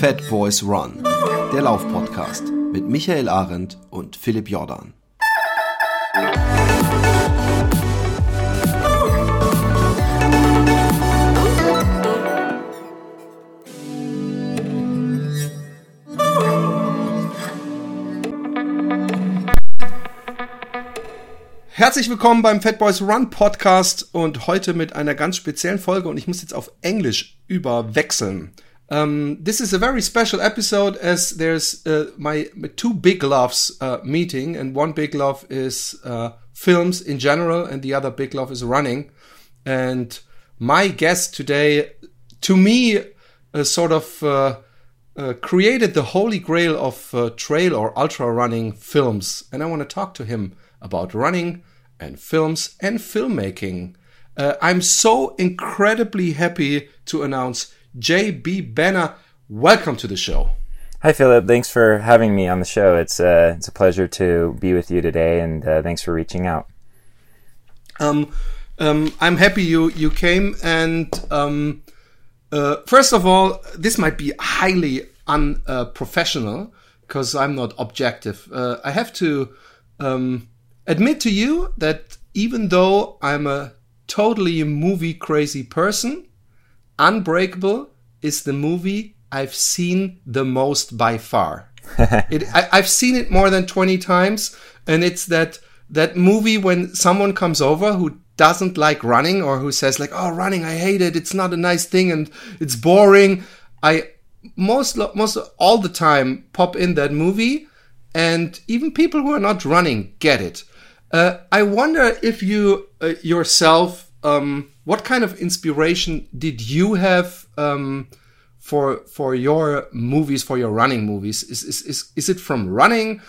Fat Boys Run, der Laufpodcast mit Michael Arendt und Philipp Jordan. Herzlich willkommen beim Fat Boys Run Podcast und heute mit einer ganz speziellen Folge und ich muss jetzt auf Englisch überwechseln. Um, this is a very special episode as there's uh, my, my, two big loves uh, meeting and one big love is uh, films in general and the other big love is running. And my guest today, to me, uh, sort of uh, uh, created the holy grail of trail or ultra running films. And I want to talk to him about running and films and filmmaking. I'm so incredibly happy to announce JB Benna. Welcome to the show. Hi, Philipp. Thanks for having me on the show. It's uh, it's a pleasure to be with you today, and uh, thanks for reaching out. Um, um, I'm happy you you came, and um, uh, first of all, this might be highly unprofessional because I'm not objective. Uh, I have to um, admit to you that even though I'm a totally movie crazy person, Unbreakable is the movie I've seen the most by far. it, I, I've seen it more than 20 times, and it's that that movie when someone comes over who doesn't like running or who says like, "Oh, running, I hate it. It's not a nice thing and it's boring." I most most all the time pop in that movie, and even people who are not running get it. Uh, I wonder if you uh, yourself, um, what kind of inspiration did you have um, for for your movies, for your running movies? Is, is is is it from running?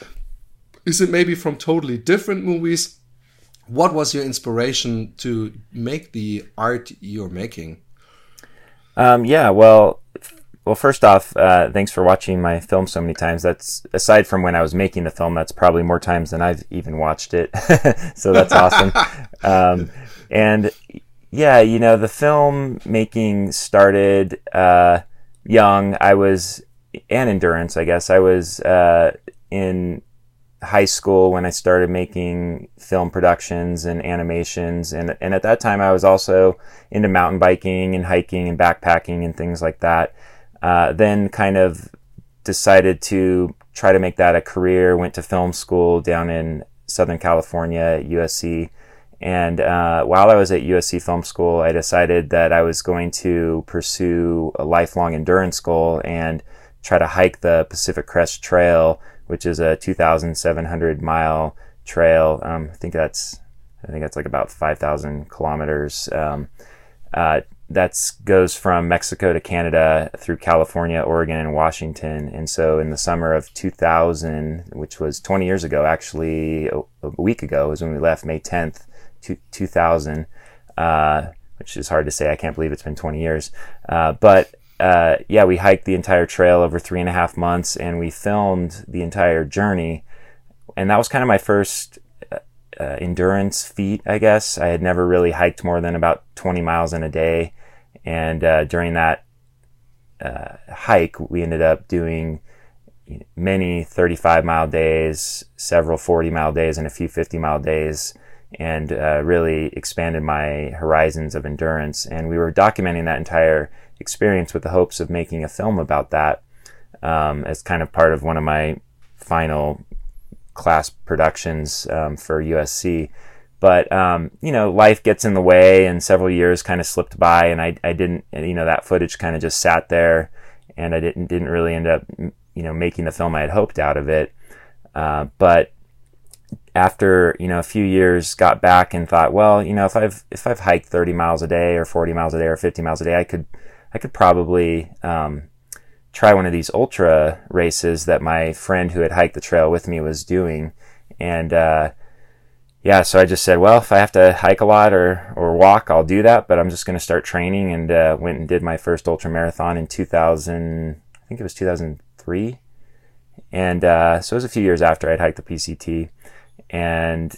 Is it maybe from totally different movies? What was your inspiration to make the art you're making? Um, yeah, well, well, first off, uh, thanks for watching my film so many times. That's aside from when I was making the film, that's probably more times than I've even watched it. so that's awesome. Um, and yeah, you know, the film making started uh, young. I was, and endurance, I guess. I was uh, in high school when I started making film productions and animations. And, and at that time, I was also into mountain biking and hiking and backpacking and things like that. Uh, then kind of decided to try to make that a career. Went to film school down in Southern California at USC. And uh, while I was at USC Film School, I decided that I was going to pursue a lifelong endurance goal and try to hike the Pacific Crest Trail, which is a 2,700 mile trail. Um, I think that's I think that's like about 5,000 kilometers. Um, uh, that goes from Mexico to Canada through California, Oregon, and Washington. And so in the summer of 2000, which was 20 years ago, actually a, a week ago is when we left, May 10th, 2000, uh, which is hard to say. I can't believe it's been 20 years. Uh, but uh, yeah, we hiked the entire trail over three and a half months and we filmed the entire journey. And that was kind of my first uh, endurance feat, I guess. I had never really hiked more than about 20 miles in a day. And uh, during that uh, hike, we ended up doing many 35 mile days, several 40 mile days, and a few 50 mile days, and uh, really expanded my horizons of endurance. And we were documenting that entire experience with the hopes of making a film about that um, as kind of part of one of my final class productions um, for USC. But um, you know, life gets in the way, and several years kind of slipped by, and I, I didn't, you know, that footage kind of just sat there, and I didn't didn't really end up, you know, making the film I had hoped out of it. Uh, but after you know a few years, got back and thought, well, you know, if I've if I've hiked 30 miles a day, or 40 miles a day, or 50 miles a day, I could I could probably um, try one of these ultra races that my friend who had hiked the trail with me was doing, and uh, yeah, so I just said, well, if I have to hike a lot or, or walk, I'll do that, but I'm just going to start training and uh, went and did my first ultra marathon in 2000, I think it was 2003. And uh, so it was a few years after I'd hiked the PCT. And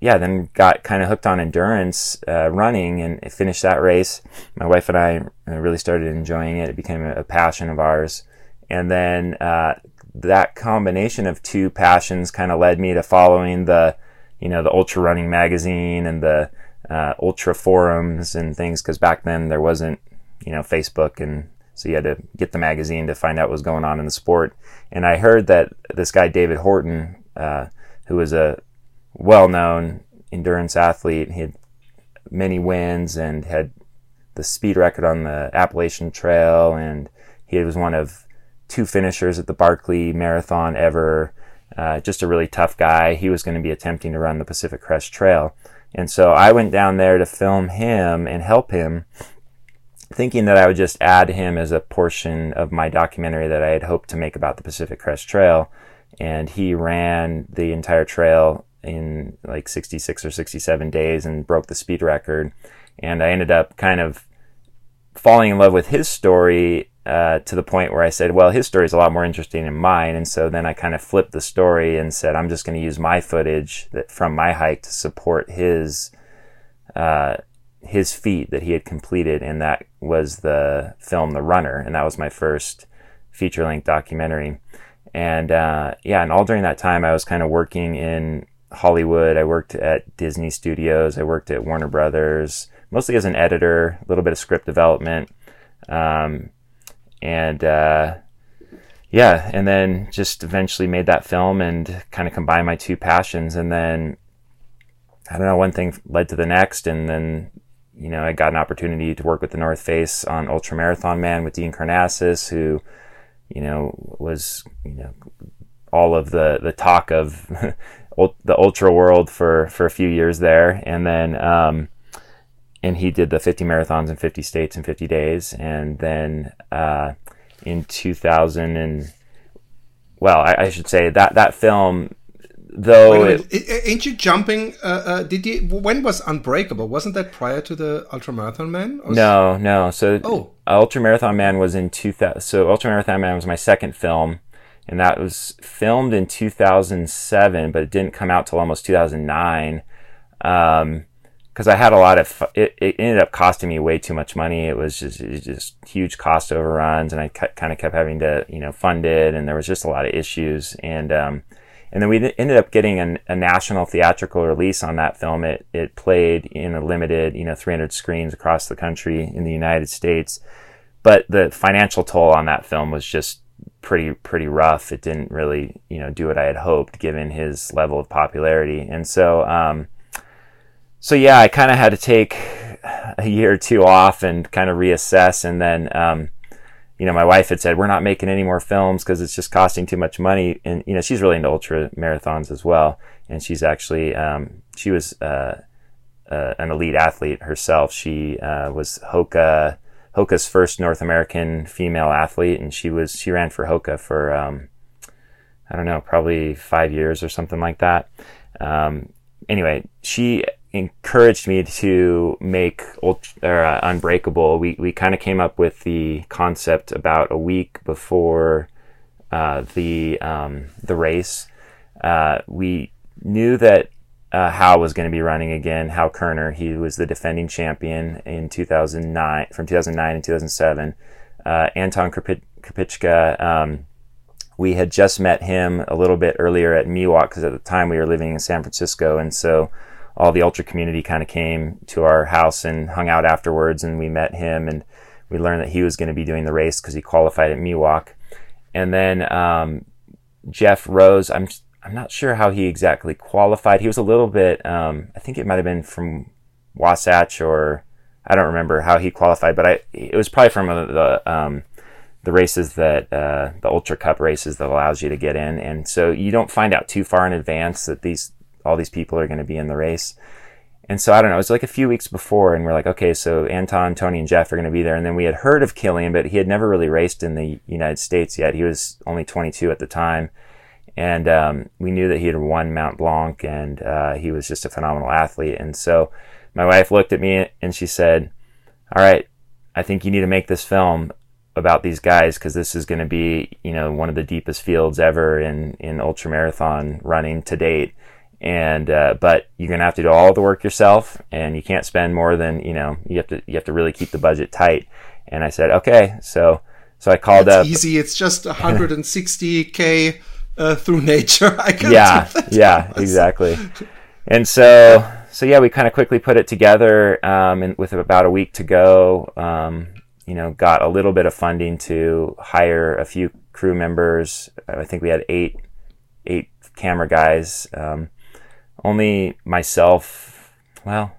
yeah, then got kind of hooked on endurance uh, running and finished that race. My wife and I uh, really started enjoying it. It became a, passion of ours. And then uh, that combination of two passions kind of led me to following the, you know, the ultra running magazine and the uh, ultra forums and things. Because back then there wasn't, you know, Facebook and so you had to get the magazine to find out what was going on in the sport. And I heard that this guy David Horton, uh, who was a well-known endurance athlete, he had many wins and had the speed record on the Appalachian Trail, and he was one of two finishers at the Barkley Marathon ever. Uh, just a really tough guy. He was going to be attempting to run the Pacific Crest Trail. And so I went down there to film him and help him, thinking that I would just add him as a portion of my documentary that I had hoped to make about the Pacific Crest Trail. And he ran the entire trail in like 66 or 67 days and broke the speed record. And I ended up kind of falling in love with his story uh, to the point where I said, well, his story is a lot more interesting than mine. And so then I kind of flipped the story and said, I'm just going to use my footage that, from my hike to support his, uh, his feat that he had completed. And that was the film, The Runner. And that was my first feature length documentary. And, uh, yeah, and all during that time, I was kind of working in Hollywood. I worked at Disney Studios. I worked at Warner Brothers, mostly as an editor, a little bit of script development. Um, and uh, yeah, and then just eventually made that film and kind of combined my two passions. And then I don't know, one thing led to the next. And then, you know, I got an opportunity to work with the North Face on Ultra Marathon Man with Dean Karnazes, who, you know, was, you know, all of the, the talk of the ultra world for for a few years there, and then um, and he did the 50 marathons in 50 states in 50 days, and then uh, in 2000 and well, I, I, should say that that film. Though it, ain't you jumping? Uh, uh, did you? When was Unbreakable? Wasn't that prior to the ultramarathon Man? No, no. So oh, ultramarathon Man was in 2000. So ultramarathon Man was my second film, and that was filmed in 2007, but it didn't come out till almost 2009. Um, because I had a lot of it, it, ended up costing me way too much money. It was just, it was just huge cost overruns, and I kind of kept having to you know fund it, and there was just a lot of issues. And um, and then we ended up getting an, a national theatrical release on that film. It it played in a limited you know 300 screens across the country in the United States, but the financial toll on that film was just pretty pretty rough. It didn't really you know do what I had hoped given his level of popularity, and so um, so yeah, I kind of had to take a year or two off and kind of reassess, and then um, you know my wife had said we're not making any more films because it's just costing too much money, and you know she's really into ultra marathons as well, and she's actually um, she was. Uh, uh, an elite athlete herself. She uh, was Hoka Hoka's first North American female athlete, and she was she ran for Hoka for um, I don't know, probably five years or something like that. Um, anyway, she encouraged me to make ultra, or, uh, Unbreakable. We we kind of came up with the concept about a week before uh, the um, the race. Uh, we knew that uh, Hal was going to be running again. Hal Koerner, he was the defending champion in 2009, from 2009 and 2007. Uh, Anton Krupicka, um, we had just met him a little bit earlier at Miwok because at the time we were living in San Francisco, and so all the ultra community kind of came to our house and hung out afterwards, and we met him and we learned that he was going to be doing the race because he qualified at Miwok. And then um, Geoff Roes, I'm I'm not sure how he exactly qualified. He was a little bit, um, I think it might have been from Wasatch or I don't remember how he qualified, but I it was probably from the um, the races that uh, the Ultra Cup races that allows you to get in, and so you don't find out too far in advance that these all these people are going to be in the race. And so I don't know, it was like a few weeks before, and we're like, okay, so Anton, Tony, and Geoff are going to be there. And then we had heard of Kilian, but he had never really raced in the United States yet. He was only 22 at the time and um, we knew that he had won Mount Blanc, and uh, he was just a phenomenal athlete. And so my wife looked at me and she said, "All right, I think you need to make this film about these guys because this is going to be, you know, one of the deepest fields ever in in ultra marathon running to date." And uh, but you're gonna have to do all the work yourself, and you can't spend more than you know. You have to you have to really keep the budget tight. And I said, okay, so So I called That's up. easy. It's just 160k uh, through nature. I can yeah, yeah, exactly. And so, so yeah, we kind of quickly put it together, um, and with about a week to go, um, you know, got a little bit of funding to hire a few crew members. I think we had eight, eight camera guys. Um, only myself, well,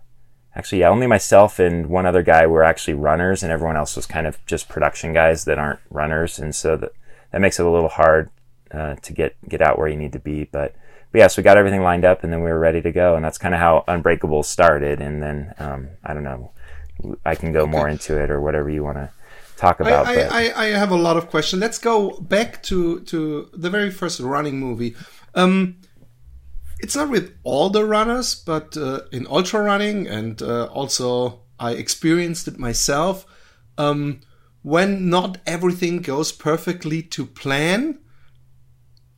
actually, yeah, only myself and one other guy were actually runners, and everyone else was kind of just production guys that aren't runners, and so that that makes it a little hard uh, to get get out where you need to be. But, but yeah, so we got everything lined up, and then we were ready to go, and that's kind of how Unbreakable started. And then um, I don't know, I can go okay. more into it or whatever you want to talk about. I, I, I, have a lot of questions. Let's go back to to the very first running movie. Um, it's not with all the runners, but uh, in ultra running, and uh, also I experienced it myself. Um, when not everything goes perfectly to plan,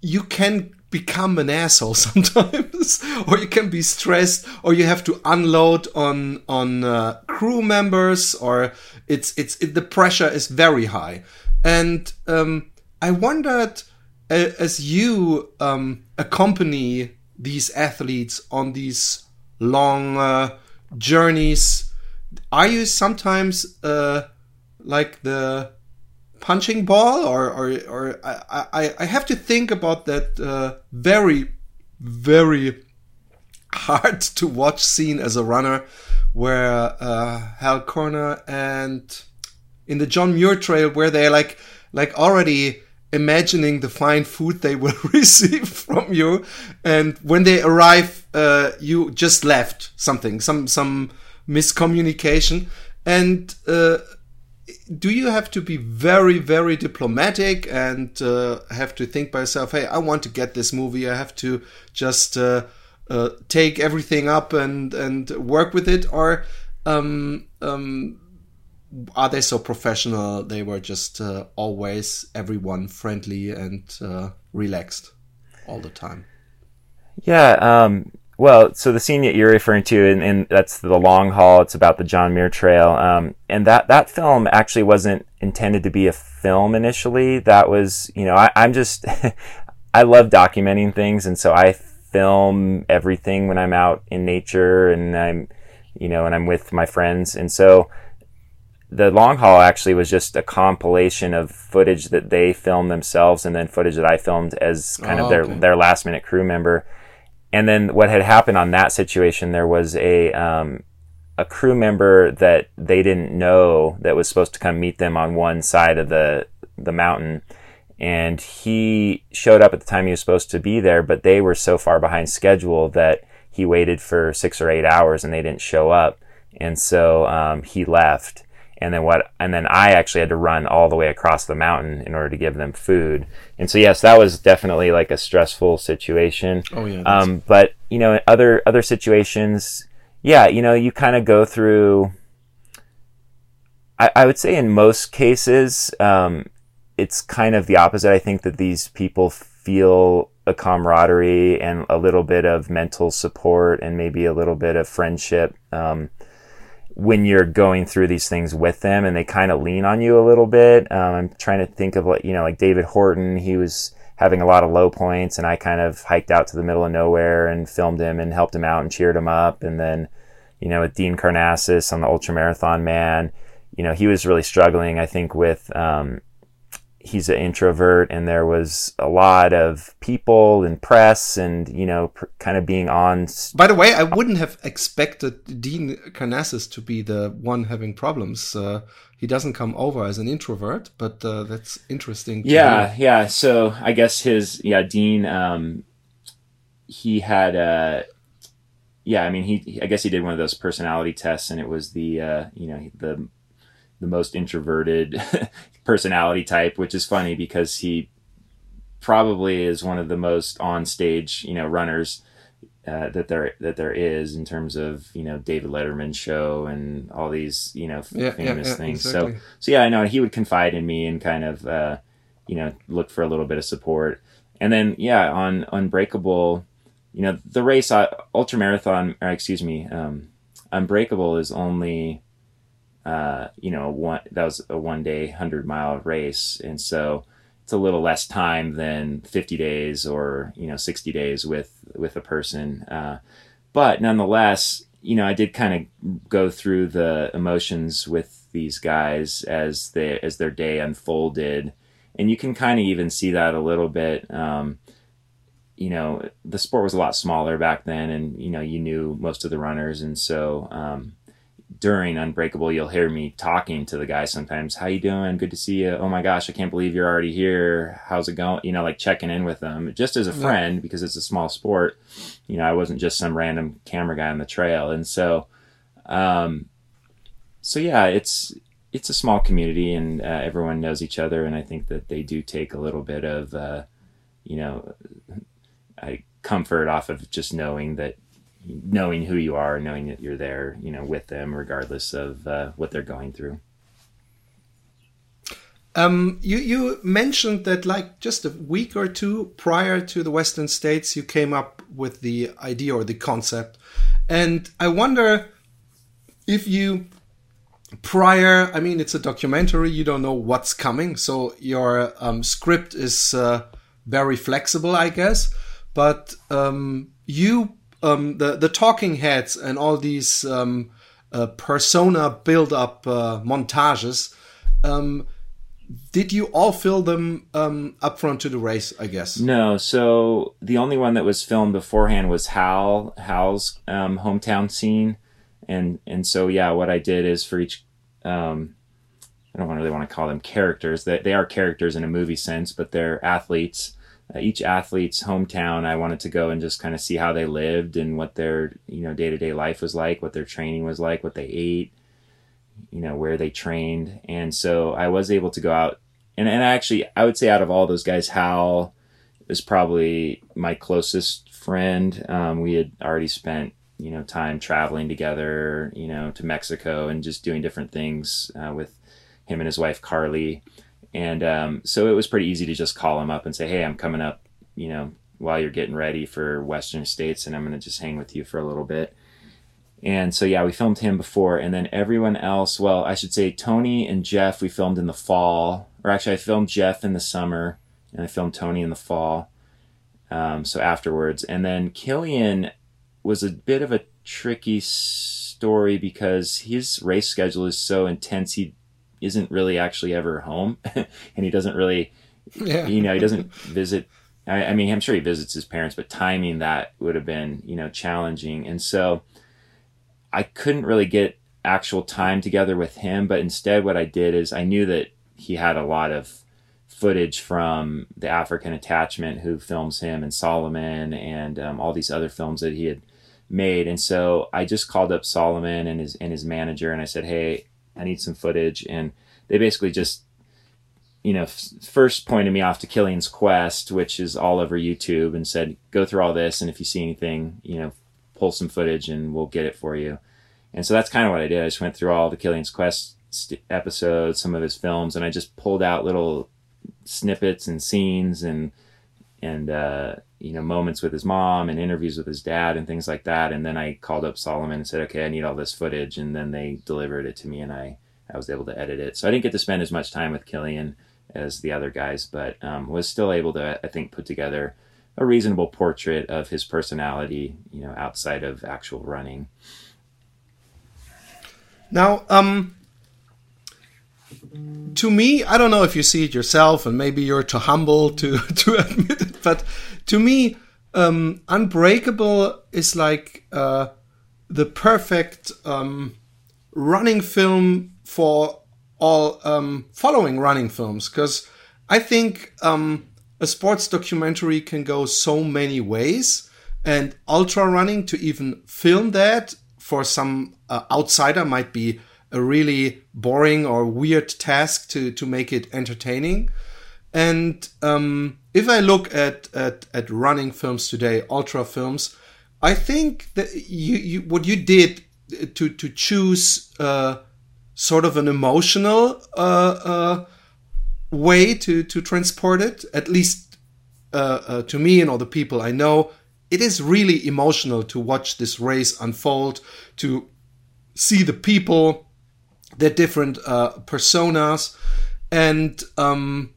you can become an asshole sometimes, or you can be stressed, or you have to unload on on uh, crew members, or it's it's it, the pressure is very high. And um, I wondered, uh, as you um, accompany these athletes on these long uh, journeys, are you sometimes uh, like the punching ball or or, or I, I, I have to think about that uh, very very hard to watch scene as a runner where uh, Hal Koerner and in the John Muir Trail where they're like like already imagining the fine food they will receive from you. And when they arrive uh, you just left something some some miscommunication. And uh, do you have to be very very diplomatic and uh, have to think by yourself hey i want to get this movie. I have to just uh, uh, take everything up and and work with it? Or um, um, are they so professional they were just uh, always everyone friendly and uh, relaxed all the time yeah um, well, so the scene that you're referring to, and, and, that's the long haul. It's about the John Muir Trail, um, and that that film actually wasn't intended to be a film initially. That was, you know, I, I'm just, I love documenting things, and so I film everything when I'm out in nature, and I'm, you know, and I'm with my friends, and so the long haul actually was just a compilation of footage that they filmed themselves, and then footage that I filmed as kind oh, of their okay. their last minute crew member. And then what had happened on that situation, there was a um, a crew member that they didn't know that was supposed to come meet them on one side of the the mountain, and he showed up at the time he was supposed to be there, but they were so far behind schedule that he waited for six or eight hours and they didn't show up, and so um, he left and then what and then I actually had to run all the way across the mountain in order to give them food. And so yes, that was definitely like a stressful situation. Oh yeah. Um, but you know, other other situations, yeah, you know, you kind of go through. I, I would say in most cases, um, it's kind of the opposite. I think that these people feel a camaraderie and a little bit of mental support and maybe a little bit of friendship. Um, when you're going through these things with them and they kind of lean on you a little bit. Um, I'm trying to think of like, you know, like David Horton, he was having a lot of low points and I kind of hiked out to the middle of nowhere and filmed him and helped him out and cheered him up. And then, you know, with Dean Karnazes on the ultra marathon man, you know, he was really struggling, I think, with, um, he's an introvert and there was a lot of people and press and you know pr- kind of being on by the way i wouldn't have expected dean karnazes to be the one having problems uh, he doesn't come over as an introvert but uh, that's interesting yeah hear. yeah so i guess his yeah dean um, he had uh yeah i mean he i guess he did one of those personality tests and it was the uh you know the the most introverted personality type, which is funny because he probably is one of the most on stage, you know, runners uh, that there that there is in terms of you know David Letterman show and all these you know yeah, famous yeah, yeah, things. Exactly. So so yeah, I know he would confide in me and kind of uh, you know look for a little bit of support. And then yeah, on Unbreakable, you know the race uh, ultra marathon, or excuse me, um, Unbreakable is only uh, you know, one that was a one day, hundred mile race, and so it's a little less time than 50 days or you know 60 days with with a person. Uh, but nonetheless, you know, I did kind of go through the emotions with these guys as they as their day unfolded, and you can kind of even see that a little bit. Um, you know, the sport was a lot smaller back then, and you know, you knew most of the runners, and so um, during Unbreakable, you'll hear me talking to the guys sometimes. How you doing? Good to see you. Oh my gosh, I can't believe you're already here. How's it going? You know, like checking in with them just as a friend yeah. because it's a small sport. You know, I wasn't just some random camera guy on the trail, and so, um, so yeah, it's it's a small community and uh, everyone knows each other, and I think that they do take a little bit of, uh, you know, I comfort off of just knowing that knowing who you are, knowing that you're there, you know, with them, regardless of uh, what they're going through. Um, you you mentioned that like just a week or two prior to the Western States, you came up with the idea or the concept, and I wonder if you prior. I mean, it's a documentary; you don't know what's coming, so your um, script is uh, very flexible, I guess. But um, you um, the the talking heads and all these um, uh, persona build up uh, montages. Um, did you all fill them um, up front to the race? I guess no. So the only one that was filmed beforehand was Hal Hal's um, hometown scene, and and so yeah, what I did is for each. Um, I don't really want to call them characters. They, they are characters in a movie sense, but they're athletes each athlete's hometown i wanted to go and just kind of see how they lived and what their you know day-to-day life was like what their training was like what they ate you know where they trained. And so i was able to go out and, and actually i would say out of all those guys hal is probably my closest friend. Um, we had already spent you know time traveling together you know to mexico and just doing different things uh, with him and his wife carly and um, so it was pretty easy to just call him up and say, "Hey, I'm coming up, you know, while you're getting ready for Western States, and I'm going to just hang with you for a little bit." And so yeah, we filmed him before, and then everyone else. Well, I should say Tony and Geoff. We filmed in the fall, or actually, I filmed Geoff in the summer, and I filmed Tony in the fall. Um, so afterwards, and then Kilian was a bit of a tricky story because his race schedule is so intense. He isn't really actually ever home and he doesn't really yeah. you know he doesn't visit I, I, mean i'm sure he visits his parents but timing that would have been you know challenging and so i couldn't really get actual time together with him but instead what i did is i knew that he had a lot of footage from the african attachment who films him and Salomon and um, all these other films that he had made and so i just called up Salomon and his and his manager and i said hey I need some footage. And they basically just, you know, f- first pointed me off to Kilian's Quest, which is all over YouTube, and said, go through all this. And if you see anything, you know, pull some footage and we'll get it for you. And so that's kind of what I did. I just went through all the Kilian's Quest st- episodes, some of his films, and I just pulled out little snippets and scenes and, and, uh, you know moments with his mom and interviews with his dad and things like that. And then i called up Salomon and said okay i need all this footage. And then they delivered it to me and i i was able to edit it. So i didn't get to spend as much time with Kilian as the other guys but um, was still able to i think put together a reasonable portrait of his personality you know outside of actual running. Now um to me, I don't know if you see it yourself, and maybe you're too humble to to admit it, but to me, um, Unbreakable is like uh, the perfect um, running film for all um, following running films because I think um, a sports documentary can go so many ways, and ultra running to even film that for some uh, outsider might be a really boring or weird task to to make it entertaining. And um, if I look at, at at running films today, ultra films, I think that you, you what you did to to choose uh, sort of an emotional uh, uh, way to to transport it, at least uh, uh, to me and all the people I know, it is really emotional to watch this race unfold, to see the people their different uh, personas, and um,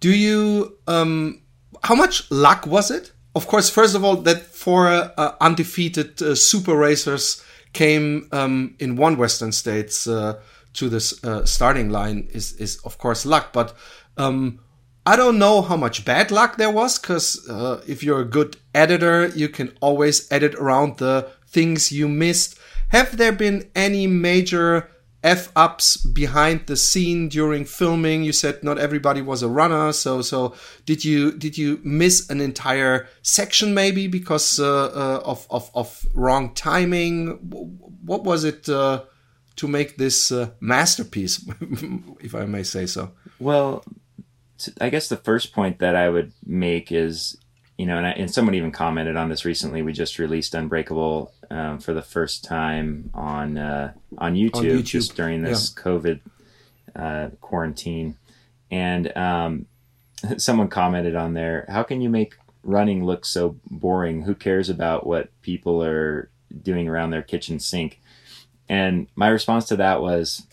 do you um, how much luck was it? Of course, first of all, that four uh, undefeated uh, super racers came um, in one Western states uh, to this uh, starting line is is of course luck, but um, I don't know how much bad luck there was because uh, if you're a good editor, you can always edit around the things you missed. Have there been any major f ups behind the scene during filming? You said not everybody was a runner, so so did you did you miss an entire section maybe because uh, uh, of, of of wrong timing? What was it uh, to make this uh, masterpiece, if I may say so? Well, I guess the first point that I would make is, you know, and, I, and someone even commented on this recently. We just released Unbreakable um, for the first time on uh, on, YouTube, on, YouTube, just during this yeah. COVID uh, quarantine, and um, someone commented on there, "How can you make running look so boring? Who cares about what people are doing around their kitchen sink?" And my response to that was,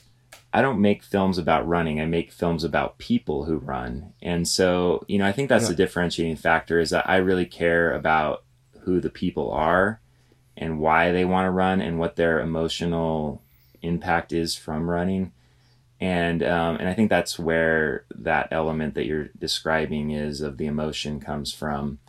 I don't make films about running. I make films about people who run. And so, you know, I think that's yeah. the differentiating factor is that I really care about who the people are and why they want to run and what their emotional impact is from running. And um, and I think that's where that element that you're describing is of the emotion comes from.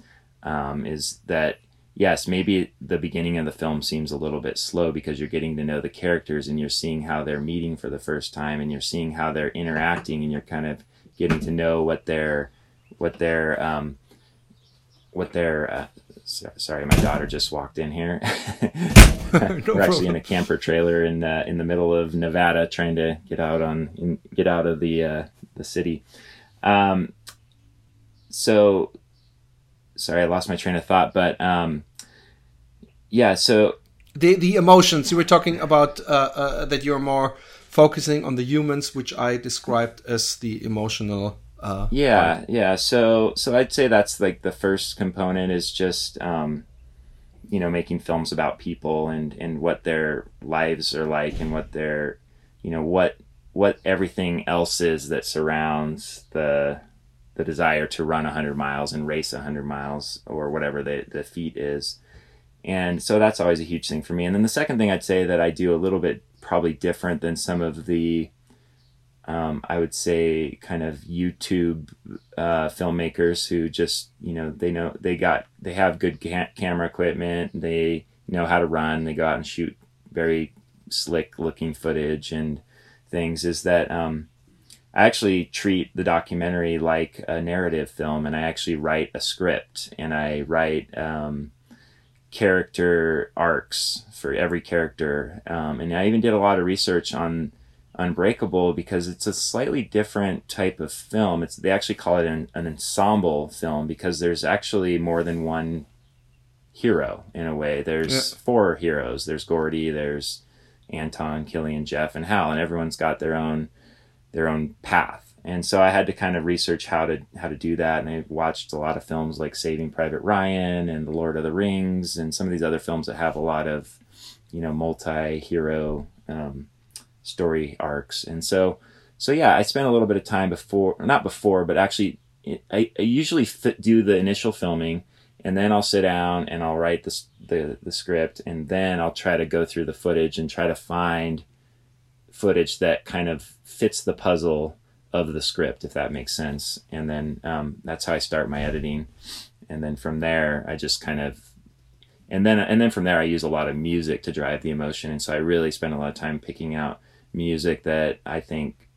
Um, is that yes, maybe the beginning of the film seems a little bit slow because you're getting to know the characters and you're seeing how they're meeting for the first time and you're seeing how they're interacting and you're kind of getting to know what their what their um, what their uh, sorry, my daughter just walked in here. no We're actually in a camper trailer in uh, in the middle of Nevada, trying to get out on in, get out of the uh, the city. Um, so sorry, I lost my train of thought, but um, yeah, so the the emotions you were talking about uh, uh, that you're more focusing on the humans, which I described as the emotional. Uh, yeah, part. yeah. So so I'd say that's like the first component is just um, you know making films about people and and what their lives are like and what their you know what what everything else is that surrounds the the desire to run 100 miles and race 100 miles or whatever the, the feat is and so that's always a huge thing for me. And then the second thing I'd say that I do a little bit probably different than some of the, um, I would say, kind of YouTube uh, filmmakers who just, you know, they know they got, they have good ca- camera equipment, they know how to run, they go out and shoot very slick looking footage and things, is that um, I actually treat the documentary like a narrative film and I actually write a script and I write, um, character arcs for every character. Um, and I even did a lot of research on Unbreakable because it's a slightly different type of film. It's they actually call it an, an ensemble film because there's actually more than one hero in a way. There's yeah. four heroes. There's Gordy. There's Anton, Kilian, Geoff, and Hal, and everyone's got their own their own path and so I had to kind of research how to how to do that. And I watched a lot of films like Saving Private Ryan and The Lord of the Rings and some of these other films that have a lot of you know multi-hero um, story arcs. And so so yeah, I spent a little bit of time before, not before, but actually I, I usually do the initial filming and then I'll sit down and I'll write the, the the script and then I'll try to go through the footage and try to find footage that kind of fits the puzzle of the script, if that makes sense. And then um, that's how I start my editing. And then from there, I just kind of, and then and then from there, I use a lot of music to drive the emotion. And so I really spend a lot of time picking out music that I think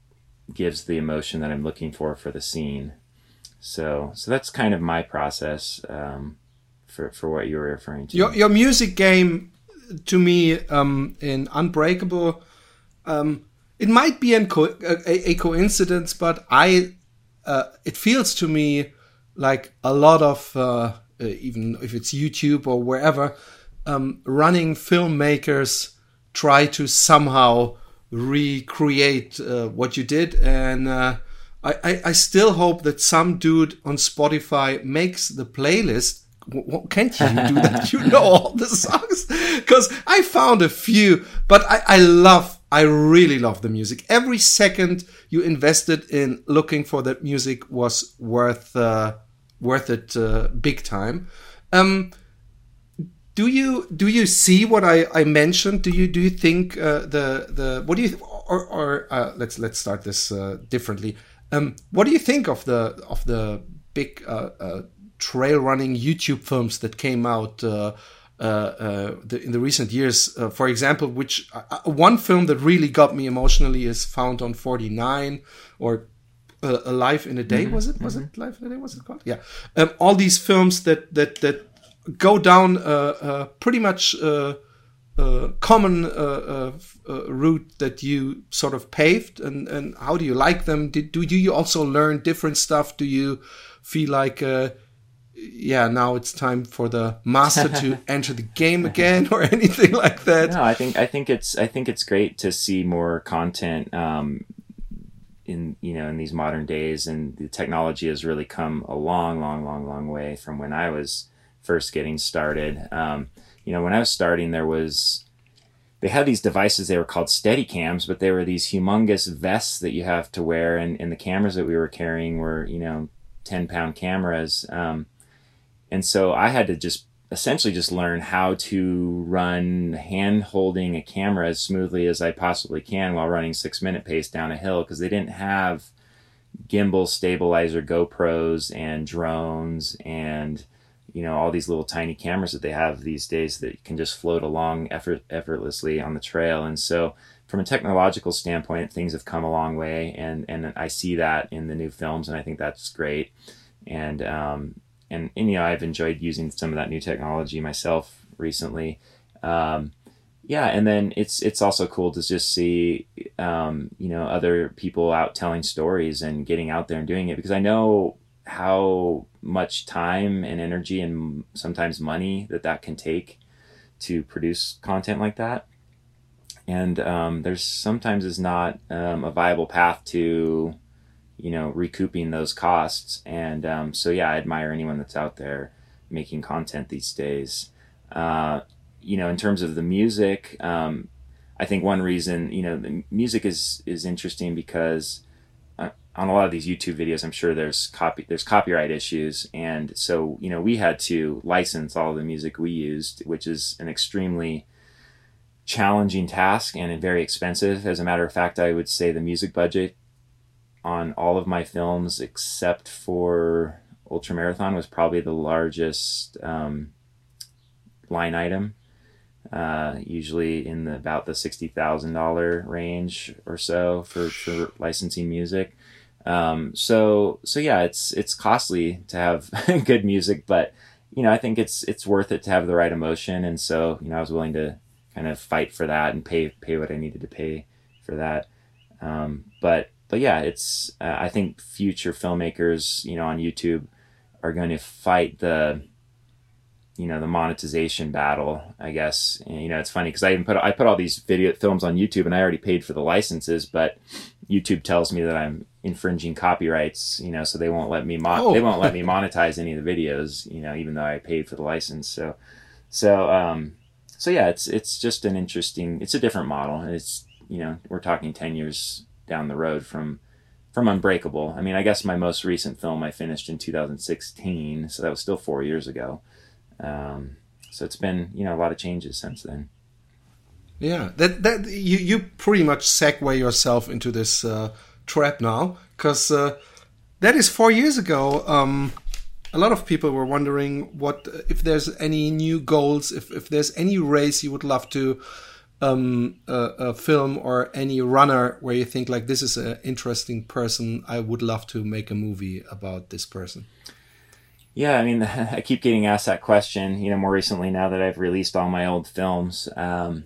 gives the emotion that I'm looking for for the scene. So so that's kind of my process um, for for what you were referring to. Your your music game to me um, in Unbreakable. Um, it might be a, a, coincidence, but I uh, it feels to me like a lot of uh, uh, even if it's YouTube or wherever, um, running filmmakers try to somehow recreate uh, what you did, and uh, I, I, I still hope that some dude on Spotify makes the playlist can't you do that? you know all the songs because I found a few, but I, I love I really love the music. Every second you invested in looking for that music was worth uh, worth it uh, big time. Um, do you do you see what I, I mentioned? Do you do you think uh, the the what do you or, or uh, let's let's start this uh, differently. Um, what do you think of the of the big uh, uh, trail running YouTube films that came out uh, the, in the recent years? for example, which one film that really got me emotionally is found on 49 or uh, Alive in a Day. Mm-hmm. Was it? Was mm-hmm. it Life in a Day? Was it called? Yeah. Um, all these films that that that go down a, uh, pretty much uh, common uh, uh, route that you sort of paved, and and how do you like them? Did do, do you also learn different stuff? Do you feel like yeah, now it's time for the master to enter the game again, or anything like that. No, I think I think it's I think it's great to see more content um, in you know in these modern days, and the technology has really come a long, long, long, long way from when I was first getting started. Um, you know, when I was starting, there was they had these devices. They were called steady cams, but they were these humongous vests that you have to wear, and, and the cameras that we were carrying were you know ten pound cameras. Um, and so I had to just essentially just learn how to run hand holding a camera as smoothly as I possibly can while running six minute pace down a hill because they didn't have gimbal stabilizer GoPros and drones and you know all these little tiny cameras that they have these days that can just float along effort, effortlessly on the trail. And so from a technological standpoint things have come a long way and and I see that in the new films and I think that's great. And um, and, and you know I've enjoyed using some of that new technology myself recently. Um, yeah and then it's it's also cool to just see um, you know other people out telling stories and getting out there and doing it because I know how much time and energy and sometimes money that that can take to produce content like that. And um, there's sometimes is not um, a viable path to you know recouping those costs. And um, so yeah i admire anyone that's out there making content these days. Uh, you know in terms of the music um, i think one reason you know the music is is interesting because on a lot of these YouTube videos, I'm sure there's copy there's copyright issues, and so you know we had to license all the music we used, which is an extremely challenging task and very expensive. As a matter of fact, I would say the music budget on all of my films, except for Ultra Marathon, was probably the largest um, line item. Uh, usually in the about the sixty thousand dollar range or so for, for licensing music. Um, so so yeah, it's it's costly to have good music, but you know I think it's it's worth it to have the right emotion, and so you know I was willing to kind of fight for that and pay pay what I needed to pay for that. Um, but but yeah, it's uh, I think future filmmakers you know on YouTube are going to fight the you know the monetization battle i guess and, you know it's funny because i even put i put all these video films on youtube and i already paid for the licenses but youtube tells me that i'm infringing copyrights, you know, so they won't let me mon- oh. they won't let me monetize any of the videos, you know, even though I paid for the license. So, so, um, so yeah, it's it's just an interesting, it's a different model. It's you know, we're talking ten years down the road from from Unbreakable. I mean, I guess my most recent film I finished in 2016, so that was still four years ago. Um, so it's been you know a lot of changes since then. Yeah, that that you you pretty much segue yourself into this. Uh, trap now because uh, that is four years ago. Um, a lot of people were wondering what if there's any new goals, if if there's any race you would love to um, uh, film or any runner where you think like this is an interesting person. I would love to make a movie about this person. Yeah, I mean, I keep getting asked that question. You know, more recently now that I've released all my old films. Um,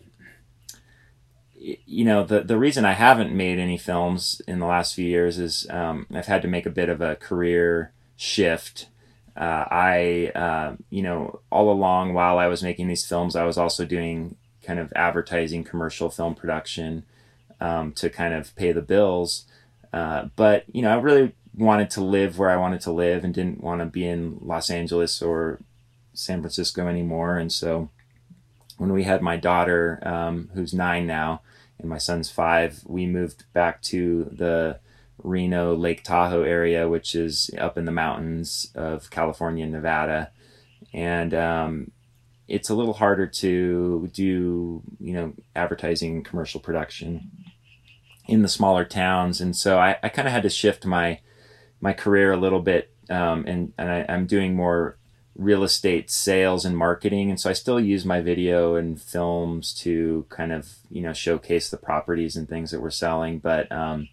you know the the reason I haven't made any films in the last few years is um, I've had to make a bit of a career shift. Uh, I uh, you know all along while I was making these films, I was also doing kind of advertising, commercial film production um, to kind of pay the bills. Uh, but you know I really wanted to live where I wanted to live and didn't want to be in Los Angeles or San Francisco anymore, and so when we had my daughter, um, who's nine now, and my son's five, we moved back to the Reno Lake Tahoe area, which is up in the mountains of California and Nevada, and um, it's a little harder to do you know advertising commercial production in the smaller towns, and so I, I kind of had to shift my my career a little bit, um, and and I, I'm doing more real estate sales and marketing and so i still use my video and films to kind of you know showcase the properties and things that we're selling but um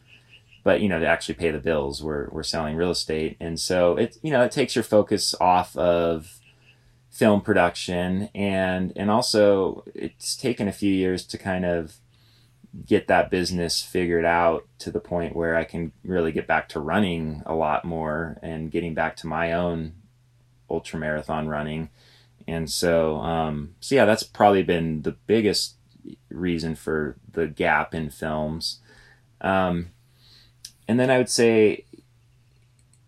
but you know to actually pay the bills we're we're selling real estate. And so it you know it takes your focus off of film production and and also it's taken a few years to kind of get that business figured out to the point where I can really get back to running a lot more and getting back to my own ultra marathon running. And so, um, so yeah, that's probably been the biggest reason for the gap in films. Um, and then I would say,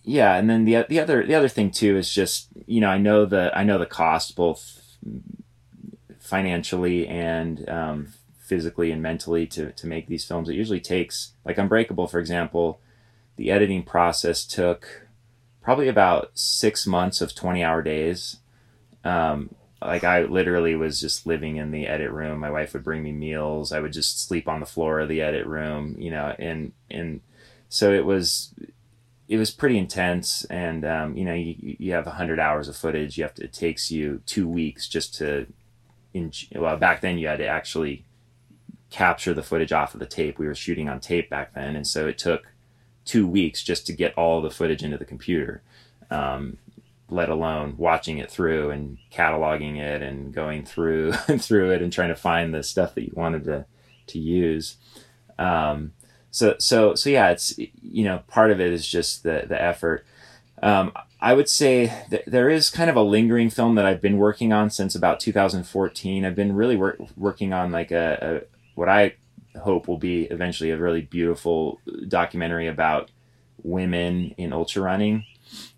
yeah, and then the the other the other thing too is just you know I know the I know the cost both financially and um, physically and mentally to to make these films. It usually takes like Unbreakable, for example, the editing process took probably about six months of 20 hour days. Um, like I literally was just living in the edit room. My wife would bring me meals. I would just sleep on the floor of the edit room, you know, and, and so it was, it was pretty intense. And, um, you know, you, you have a hundred hours of footage. You have to, it takes you two weeks just to, in, well, back then you had to actually capture the footage off of the tape. We were shooting on tape back then. And so it took, two weeks just to get all the footage into the computer, um, let alone watching it through and cataloging it and going through through it and trying to find the stuff that you wanted to to use. Um, so so so yeah, it's you know part of it is just the the effort. Um, I would say that there is kind of a lingering film that I've been working on since about 2014. I've been really wor- working on like a, a what I hope will be eventually a really beautiful documentary about women in ultra running.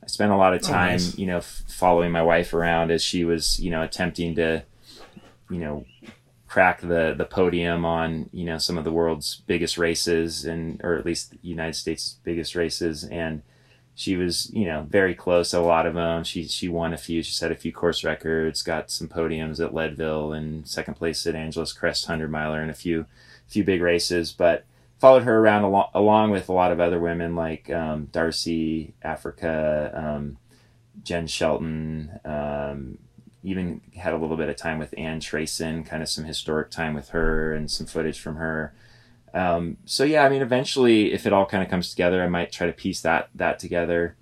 I spent a lot of oh, time, oh, nice. you know, f- following my wife around as she was, you know, attempting to, you know, crack the the podium on, you know, some of the world's biggest races and or at least the United States' biggest races and she was, you know, very close to a lot of them. She she won a few. She set a few course records, got some podiums at Leadville and second place at Angeles Crest Hundred Miler and a few few big races, but followed her around al- along with a lot of other women like um, Darcy Africa, um, Jen Shelton, um, even had a little bit of time with Ann Trason, kind of some historic time with her and some footage from her. Um, so yeah, I mean, eventually, if it all kind of comes together, I might try to piece that that together.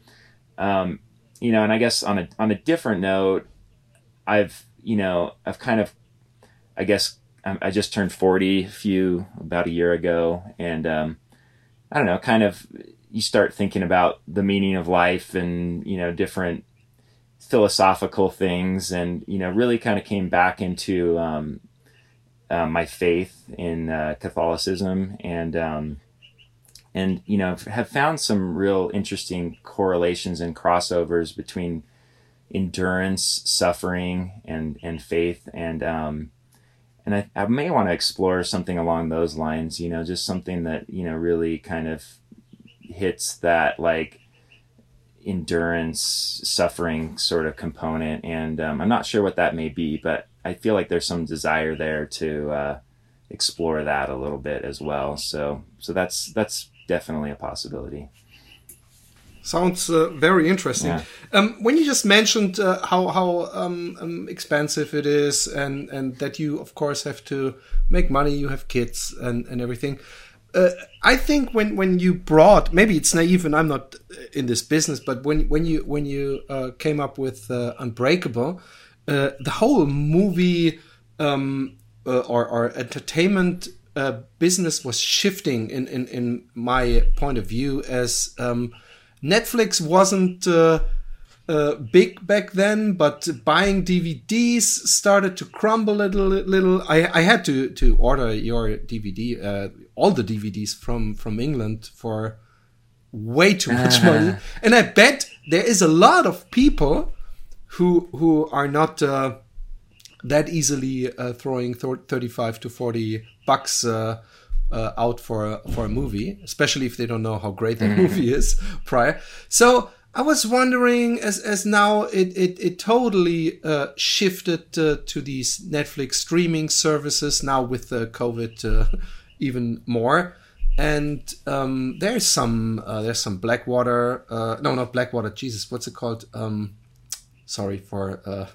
Um, you know, and I guess on a on a different note, I've you know I've kind of I guess I just turned 40 a few about a year ago, and um, I don't know, kind of you start thinking about the meaning of life and you know different philosophical things, and you know really kind of came back into um, uh, my faith in uh, Catholicism, and um, and you know have found some real interesting correlations and crossovers between endurance, suffering, and and faith, and um, and I, I may want to explore something along those lines you know just something that you know really kind of hits that like endurance suffering sort of component. And um, i'm not sure what that may be but i feel like there's some desire there to uh, explore that a little bit as well. So so that's that's definitely a possibility Sounds uh, very interesting. Yeah. Um, when you just mentioned uh, how how um, um, expensive it is, and and that you of course have to make money, you have kids and and everything. Uh, I think when when you brought maybe it's naive and I'm not in this business, but when when you when you uh, came up with uh, Unbreakable, uh, the whole movie um, or, or entertainment business was shifting in, in in my point of view as um, Netflix wasn't uh, uh, big back then, but buying DVDs started to crumble a little. little. I, I had to to order your DVD, uh, all the DVDs from from England for way too much money, and I bet there is a lot of people who who are not uh, that easily uh, throwing th- thirty five to forty bucks uh, out for a, for a movie, especially if they don't know how great that movie is prior. So I was wondering, as as now it it, it totally uh, shifted uh, to these Netflix streaming services now with the COVID uh, even more. And um, there's some uh, there's some Blackwater, uh, no, not Blackwater. Jesus, what's it called? Um, sorry for uh,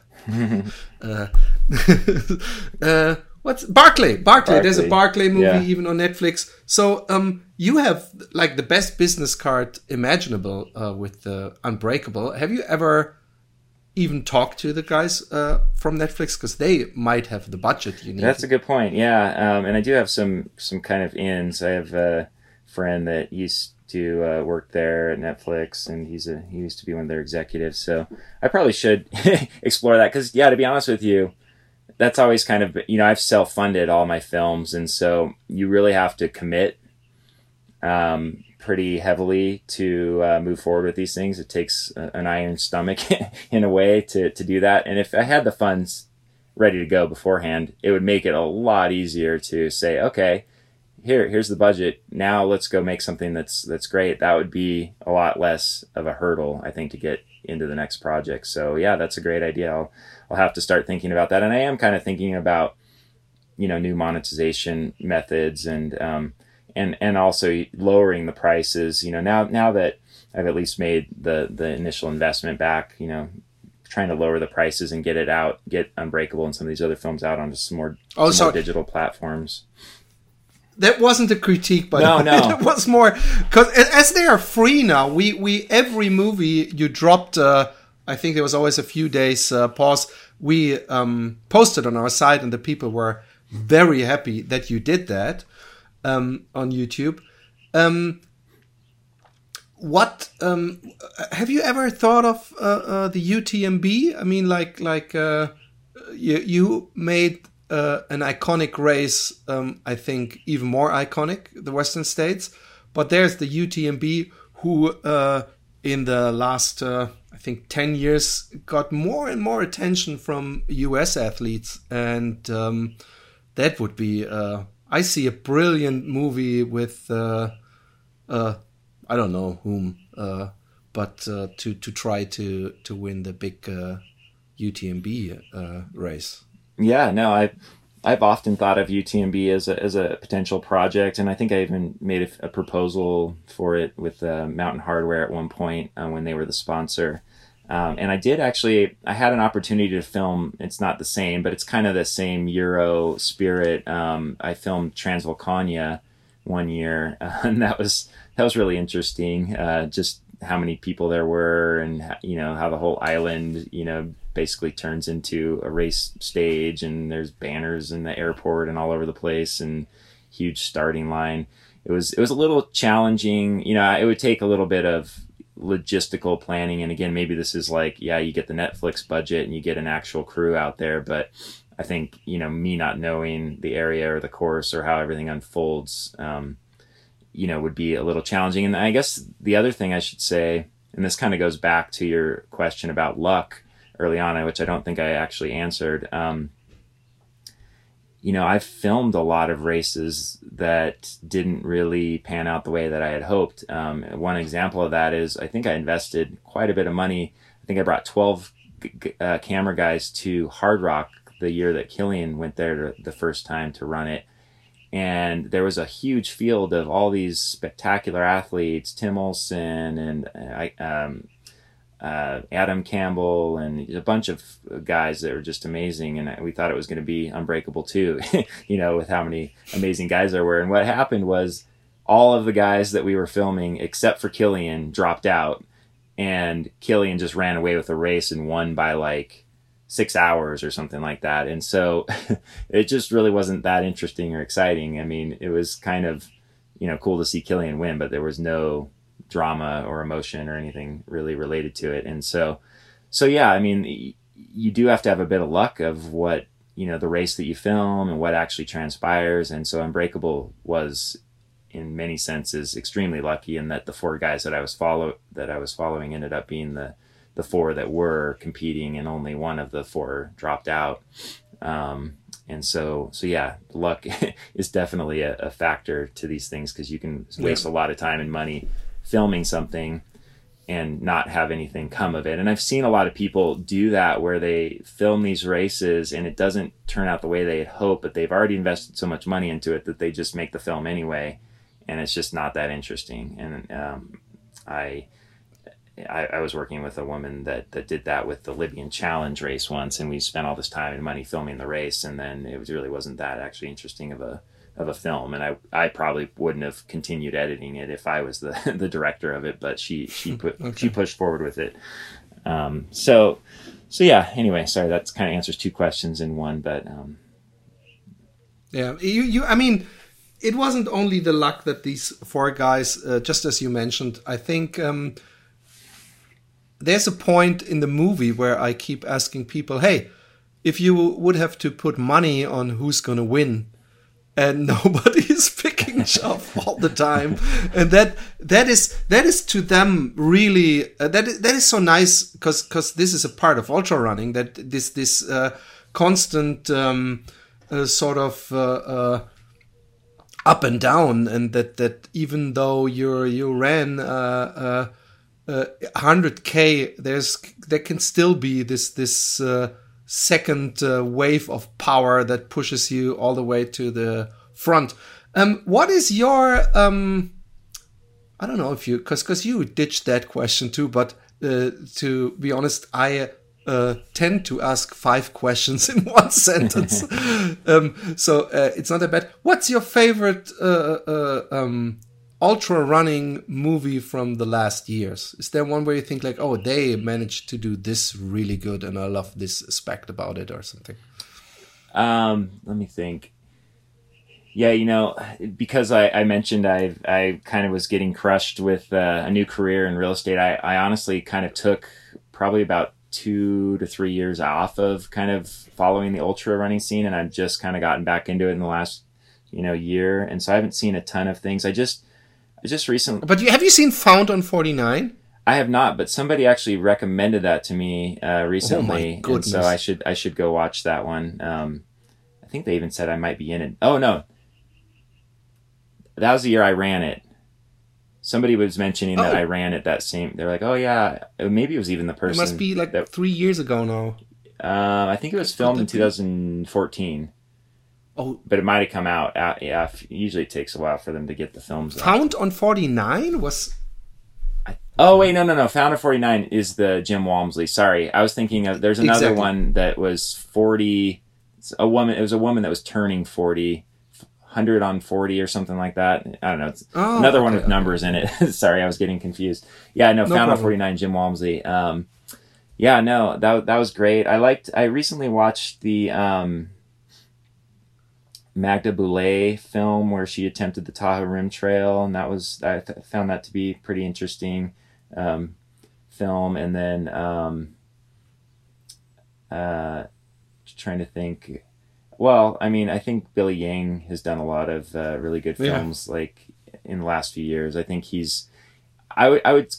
uh, what's Barkley? Barkley. There's a Barkley movie yeah. even on Netflix. So um, you have like the best business card imaginable uh, with the Unbreakable. Have you ever even talked to the guys uh, from Netflix because they might have the budget you need? That's a good point. Yeah, um, and I do have some some kind of ins. I have a friend that used to uh, work there at Netflix, and he's a he used to be one of their executives. So I probably should explore that because yeah, to be honest with you, that's always kind of you know I've self funded all my films, and so you really have to commit um, pretty heavily to uh, move forward with these things. It takes a, an iron stomach in a way to to do that. And if I had the funds ready to go beforehand, it would make it a lot easier to say, okay, here here's the budget. Now let's go make something that's that's great. That would be a lot less of a hurdle, I think, to get into the next project. So yeah, that's a great idea. I'll I'll have to start thinking about that. And I am kind of thinking about you know new monetization methods and um, and and also lowering the prices. You know now now that I've at least made the the initial investment back. You know trying to lower the prices and get it out, get Unbreakable and some of these other films out onto some more, Oh, some more digital platforms. that wasn't a critique, but No, no. it was more because as they are free now, we we every movie you dropped. Uh, I think there was always a few days uh, pause. We um, posted on our site, and the people were very happy that you did that um, on YouTube. Um, what um, have you ever thought of uh, uh, the UTMB? I mean, like like uh, you you made uh, an iconic race. Um, I think even more iconic, the Western States. But there's the UTMB, who uh, in the last think ten years got more and more attention from U.S. athletes, and um, that would be. Uh, I see a brilliant movie with. Uh, uh, I don't know whom, uh, but uh, to to try to to win the big UTMB uh, race. Yeah, no, I I've often thought of UTMB as a as a potential project, and I think I even made a, a proposal for it with uh, Mountain Hardwear at one point uh, when they were the sponsor. Um, and I did actually, I had an opportunity to film. It's not the same, but it's kind of the same Euro spirit. Um, I filmed Transvolcania one year, and that was that was really interesting. Uh, just how many people there were, and you know how the whole island, you know, basically turns into a race stage, and there's banners in the airport and all over the place, and huge starting line. It was it was a little challenging. You know, it would take a little bit of logistical planning, and again, maybe this is like, yeah, you get the Netflix budget and you get an actual crew out there, but I think you know me not knowing the area or the course or how everything unfolds. Um, you know, would be a little challenging. And I guess the other thing I should say, and this kind of goes back to your question about luck early on, which I don't think I actually answered. Um, you know, I've filmed a lot of races that didn't really pan out the way that I had hoped. Um, one example of that is I think I invested quite a bit of money. I think I brought 12 g- uh, camera guys to Hardrock the year that Kilian went there to, the first time to run it and there was a huge field of all these spectacular athletes tim olson and I. um, uh, adam campbell and a bunch of guys that were just amazing and we thought it was going to be unbreakable too you know with how many amazing guys there were and what happened was all of the guys that we were filming except for kilian dropped out and kilian just ran away with the race and won by like six hours or something like that. And so it just really wasn't that interesting or exciting. I mean, it was kind of, you know, cool to see Kilian win, but there was no drama or emotion or anything really related to it. And so, so yeah, I mean, you do have to have a bit of luck of what, you know, the race that you film and what actually transpires. And so Unbreakable was in many senses extremely lucky in that the four guys that I was follow that I was following ended up being the the four that were competing and only one of the four dropped out. Um, and so so yeah, luck is definitely a, a factor to these things because you can waste yeah. a lot of time and money filming something and not have anything come of it. And I've seen a lot of people do that where they film these races and it doesn't turn out the way they had hoped, but they've already invested so much money into it that they just make the film anyway, and it's just not that interesting. And um, I, I, I was working with a woman that that did that with the Libyan Challenge race once, and we spent all this time and money filming the race, and then it was, really wasn't that actually interesting of a of a film, and I I probably wouldn't have continued editing it if I was the the director of it, but she she put okay. she pushed forward with it. Um, so so yeah. Anyway, sorry, that kind of answers two questions in one, but um, yeah, you you I mean. It wasn't only the luck that these four guys, uh, just as you mentioned. I think um, there's a point in the movie where I keep asking people, "Hey, if you would have to put money on who's going to win, and nobody is picking Geoff all the time. And that that is that is to them really uh, that is, that is so nice because because this is a part of ultra running that this this uh, constant um, uh, sort of uh, uh, up and down and that that even though you you ran 100k uh, there's there can still be this this second uh, wave of power that pushes you all the way to the front. Um, what is your um, I don't know if you because because you ditched that question too, but uh, to be honest, I uh, tend to ask five questions in one sentence, um, so uh, it's not that bad. What's your favorite uh, uh, um, ultra running movie from the last years? Is there one where you think like, oh, they managed to do this really good, and I love this aspect about it, or something? Um, let me think. Yeah, you know, because I, I mentioned I I kind of was getting crushed with uh, a new career in real estate. I, I honestly kind of took probably about two to three years off of kind of following the ultra running scene, and I've just kind of gotten back into it in the last you know year. And so I haven't seen a ton of things. I just just recently. But you, have you seen Found on 49? I have not, but somebody actually recommended that to me uh, recently, oh and so I should I should go watch that one. Um, I think they even said I might be in it. Oh no, that was the year I ran it. Somebody was mentioning oh. that I ran it that same. They're like, "Oh yeah, maybe it was even the person." It must be like that, three years ago now. Uh, I think it was filmed in 2014. Oh, but it might have come out. At, yeah, usually it takes a while for them to get the films. Found on forty nine was. Oh wait, no, no, no. Found on forty nine is the Jim Walmsley. Sorry, I was thinking of. There's another exactly. one that was forty. A woman. It was a woman that was turning forty. 100 on 40 or something like that. I don't know. It's oh, another okay, one with okay. numbers in it. Sorry, I was getting confused. Yeah, no, no Found on 49, Jim Walmsley. Um, yeah, no, that, that was great. I liked, I recently watched the, um, Magda Boulet film where she attempted the Tahoe Rim Trail, and that was I th- found that to be pretty interesting um, film. And then um, uh, trying to think. Well, I mean, I think Billy Yang has done a lot of uh, really good films yeah. like in the last few years. I think he's. I would I would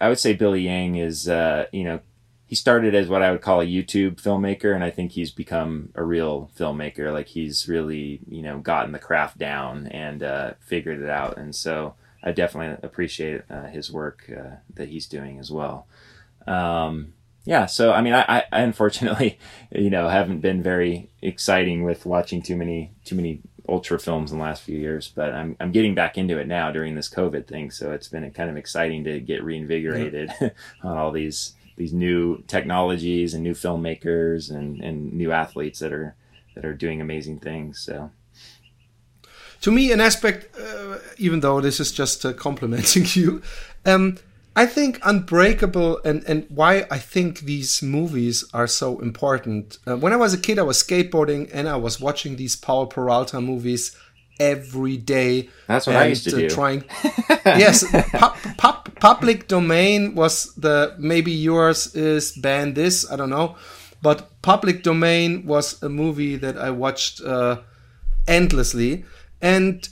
I would say Billy Yang is uh, you know he started as what I would call a YouTube filmmaker, and I think he's become a real filmmaker. Like he's really, you know, gotten the craft down and uh, figured it out. And so I definitely appreciate uh, his work uh, that he's doing as well. Um, yeah, so I mean, I, I unfortunately, you know, haven't been very exciting with watching too many too many ultra films in the last few years, but I'm I'm getting back into it now during this COVID thing. So it's been kind of exciting to get reinvigorated yeah. on all these these new technologies and new filmmakers and, and new athletes that are that are doing amazing things. So to me, an aspect, uh, even though this is just uh, complimenting you, um, I think Unbreakable and, and why I think these movies are so important. Uh, when I was a kid, I was skateboarding and I was watching these Powell Peralta movies every day. That's what and, I used to uh, do. Trying, yes, pu- pu- public domain was the maybe yours is ban this. I don't know, but public domain was a movie that I watched uh, endlessly, and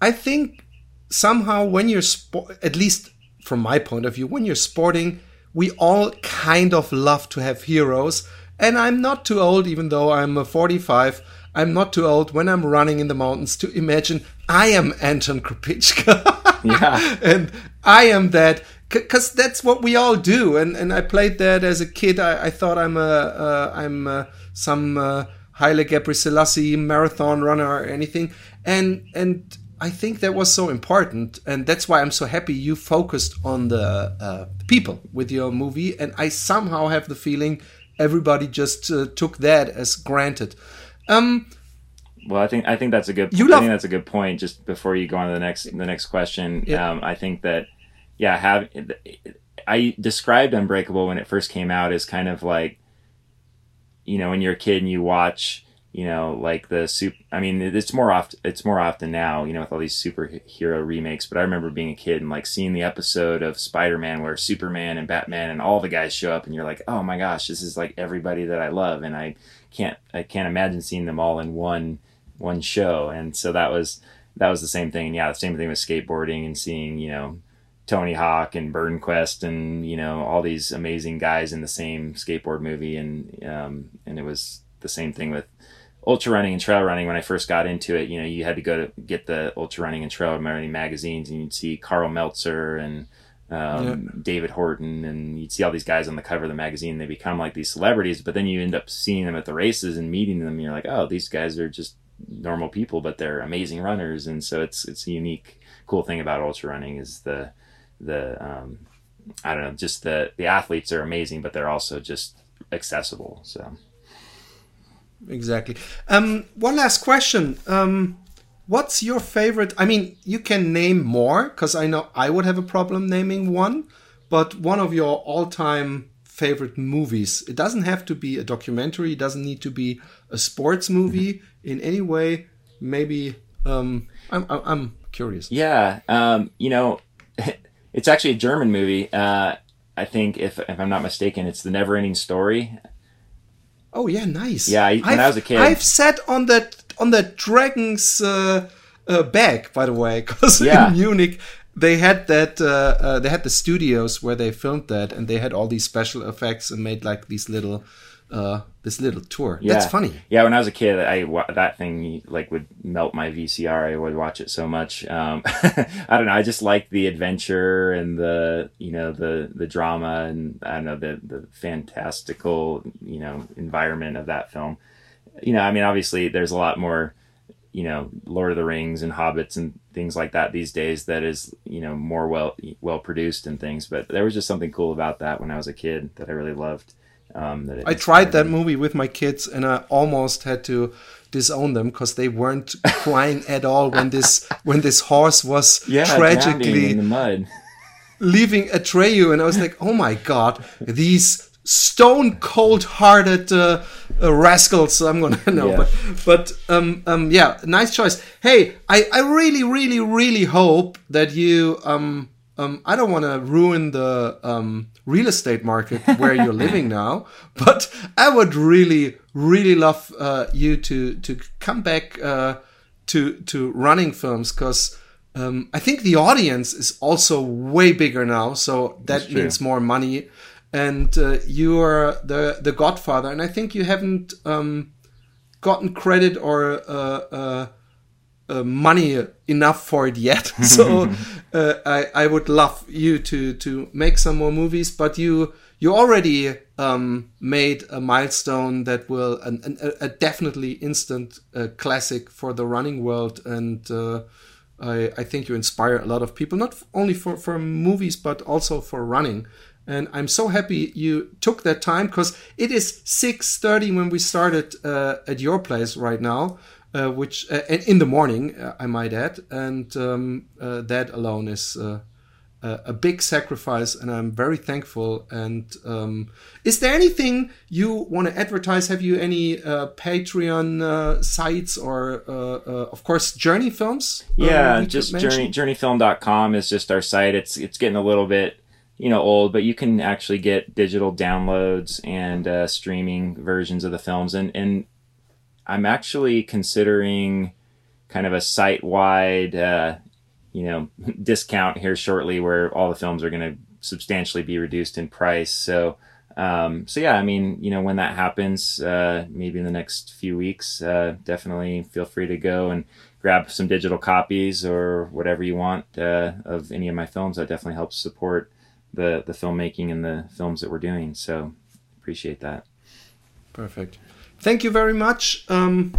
I think somehow when you're spo- at least from my point of view, when you're sporting, we all kind of love to have heroes. And I'm not too old, even though I'm a 45. I'm not too old when I'm running in the mountains to imagine I am Anton Krupicka. Yeah. and I am that because that's what we all do. And and I played that as a kid. I, I thought I'm a uh, I'm a, some uh, Haile Gebrselassie marathon runner or anything. And and I think that was so important, and that's why I'm so happy you focused on the uh, people with your movie. And I somehow have the feeling everybody just uh, took that as granted. Um, well, I think I think that's a good. You I love- think that's a good point. Just before you go on to the next the next question, Yeah. um, I think that yeah, have I described Unbreakable when it first came out as kind of like you know when you're a kid and you watch you know like the soup. I mean, it's more often it's more often now you know with all these superhero remakes. But I remember being a kid and like seeing the episode of Spider Man where Superman and Batman and all the guys show up, and you're like, oh my gosh, this is like everybody that I love, and I can't I can't imagine seeing them all in one one show. And so that was that was the same thing. And yeah the same thing with skateboarding and seeing you know Tony Hawk and Burden Quest and you know all these amazing guys in the same skateboard movie. And um, and it was the same thing with ultra running and trail running. When I first got into it you know you had to go to get the ultra running and trail running magazines and you'd see Karl Meltzer and um, David Horton and you'd see all these guys on the cover of the magazine they become like these celebrities but then you end up seeing them at the races and meeting them and you're like oh these guys are just normal people but they're amazing runners and so it's it's a unique cool thing about ultra running is the the um, I don't know just the the athletes are amazing but they're also just accessible so exactly. Um, one last question. Um, what's your favorite? I mean, you can name more because I know I would have a problem naming one, but one of your all-time favorite movies. It doesn't have to be a documentary. It doesn't need to be a sports movie in any way. Maybe um, I'm, I'm I'm curious. yeah um, you know it's actually a German movie uh, I think if if I'm not mistaken it's the Never Ending Story Oh yeah, nice. Yeah, I- when I've, I was a kid- I've sat on that on that dragon's uh, uh, back, by the way, because Yeah. in Munich they had that uh, uh, they had the studios where they filmed that, and they had all these special effects and made like these little uh, this little tour. That's funny. Yeah, when I was a kid, I that thing like would melt my VCR. I would watch it so much. Um, I don't know. I just like the adventure and the you know the the drama and I don't know the the fantastical you know environment of that film. You know, I mean, obviously, there's a lot more you know Lord of the Rings and Hobbits and things like that these days that is you know more well well produced and things. But there was just something cool about that when I was a kid that I really loved. Um, that it I tried that me. movie with my kids, and I almost had to disown them because they weren't crying at all when this when this horse was yeah, tragically in the mud. leaving Atreyu, and I was like, oh my god, these stone cold hearted uh, uh, rascals. I'm gonna know, Yeah. but but um um yeah, nice choice. Hey, I I really really really hope that you um um I don't want to ruin the um real estate market where you're living now, but I would really really love uh, you to to come back uh, to to running films because. Um, I think the audience is also way bigger now, so that means more money. And uh, you are the the Godfather, and I think you haven't um, gotten credit or uh, uh, uh, money enough for it yet. so uh, I I would love you to to make some more movies, but you you already um, made a milestone that will an, an, a- definitely instant uh, classic for the running world and. Uh, I, I think you inspire a lot of people, not only for, for movies, but also for running. And I'm so happy you took that time because it is 6.30 when we started uh, at your place right now, uh, which uh, and in the morning, uh, I might add. And um, uh, that alone is uh, a big sacrifice, and I'm very thankful. And um, is there anything you want to advertise? Have you any uh, Patreon uh, sites or, of course, Journey Films? Yeah, just journey journeyfilm.com is just our site. It's it's getting a little bit you know old, but you can actually get digital downloads and uh, streaming versions of the films. And and I'm actually considering kind of a site wide uh, you know discount here shortly, where all the films are going to substantially be reduced in price. So. Um, so yeah, I mean, you know, when that happens, uh, maybe in the next few weeks, uh, definitely feel free to go and grab some digital copies or whatever you want uh, of any of my films. That definitely helps support the the filmmaking and the films that we're doing. So appreciate that. Perfect. Thank you very much. Um,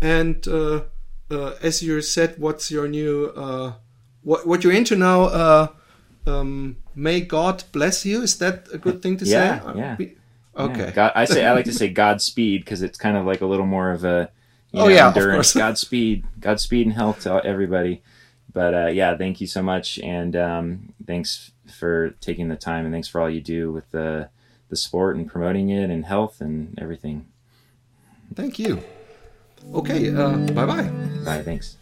and uh, uh, as you said, what's your new uh, what what you're into now? Uh, um, may God bless you. Is that a good thing to yeah, say? Yeah. Okay. Yeah. God, I say I like to say Godspeed because it's kind of like a little more of a you oh know, yeah, endurance. of course. Godspeed, Godspeed, and health to everybody. But uh, yeah, thank you so much, and um, thanks for taking the time, and thanks for all you do with the the sport and promoting it, and health and everything. Thank you. Okay. Uh, bye bye. Bye. Thanks.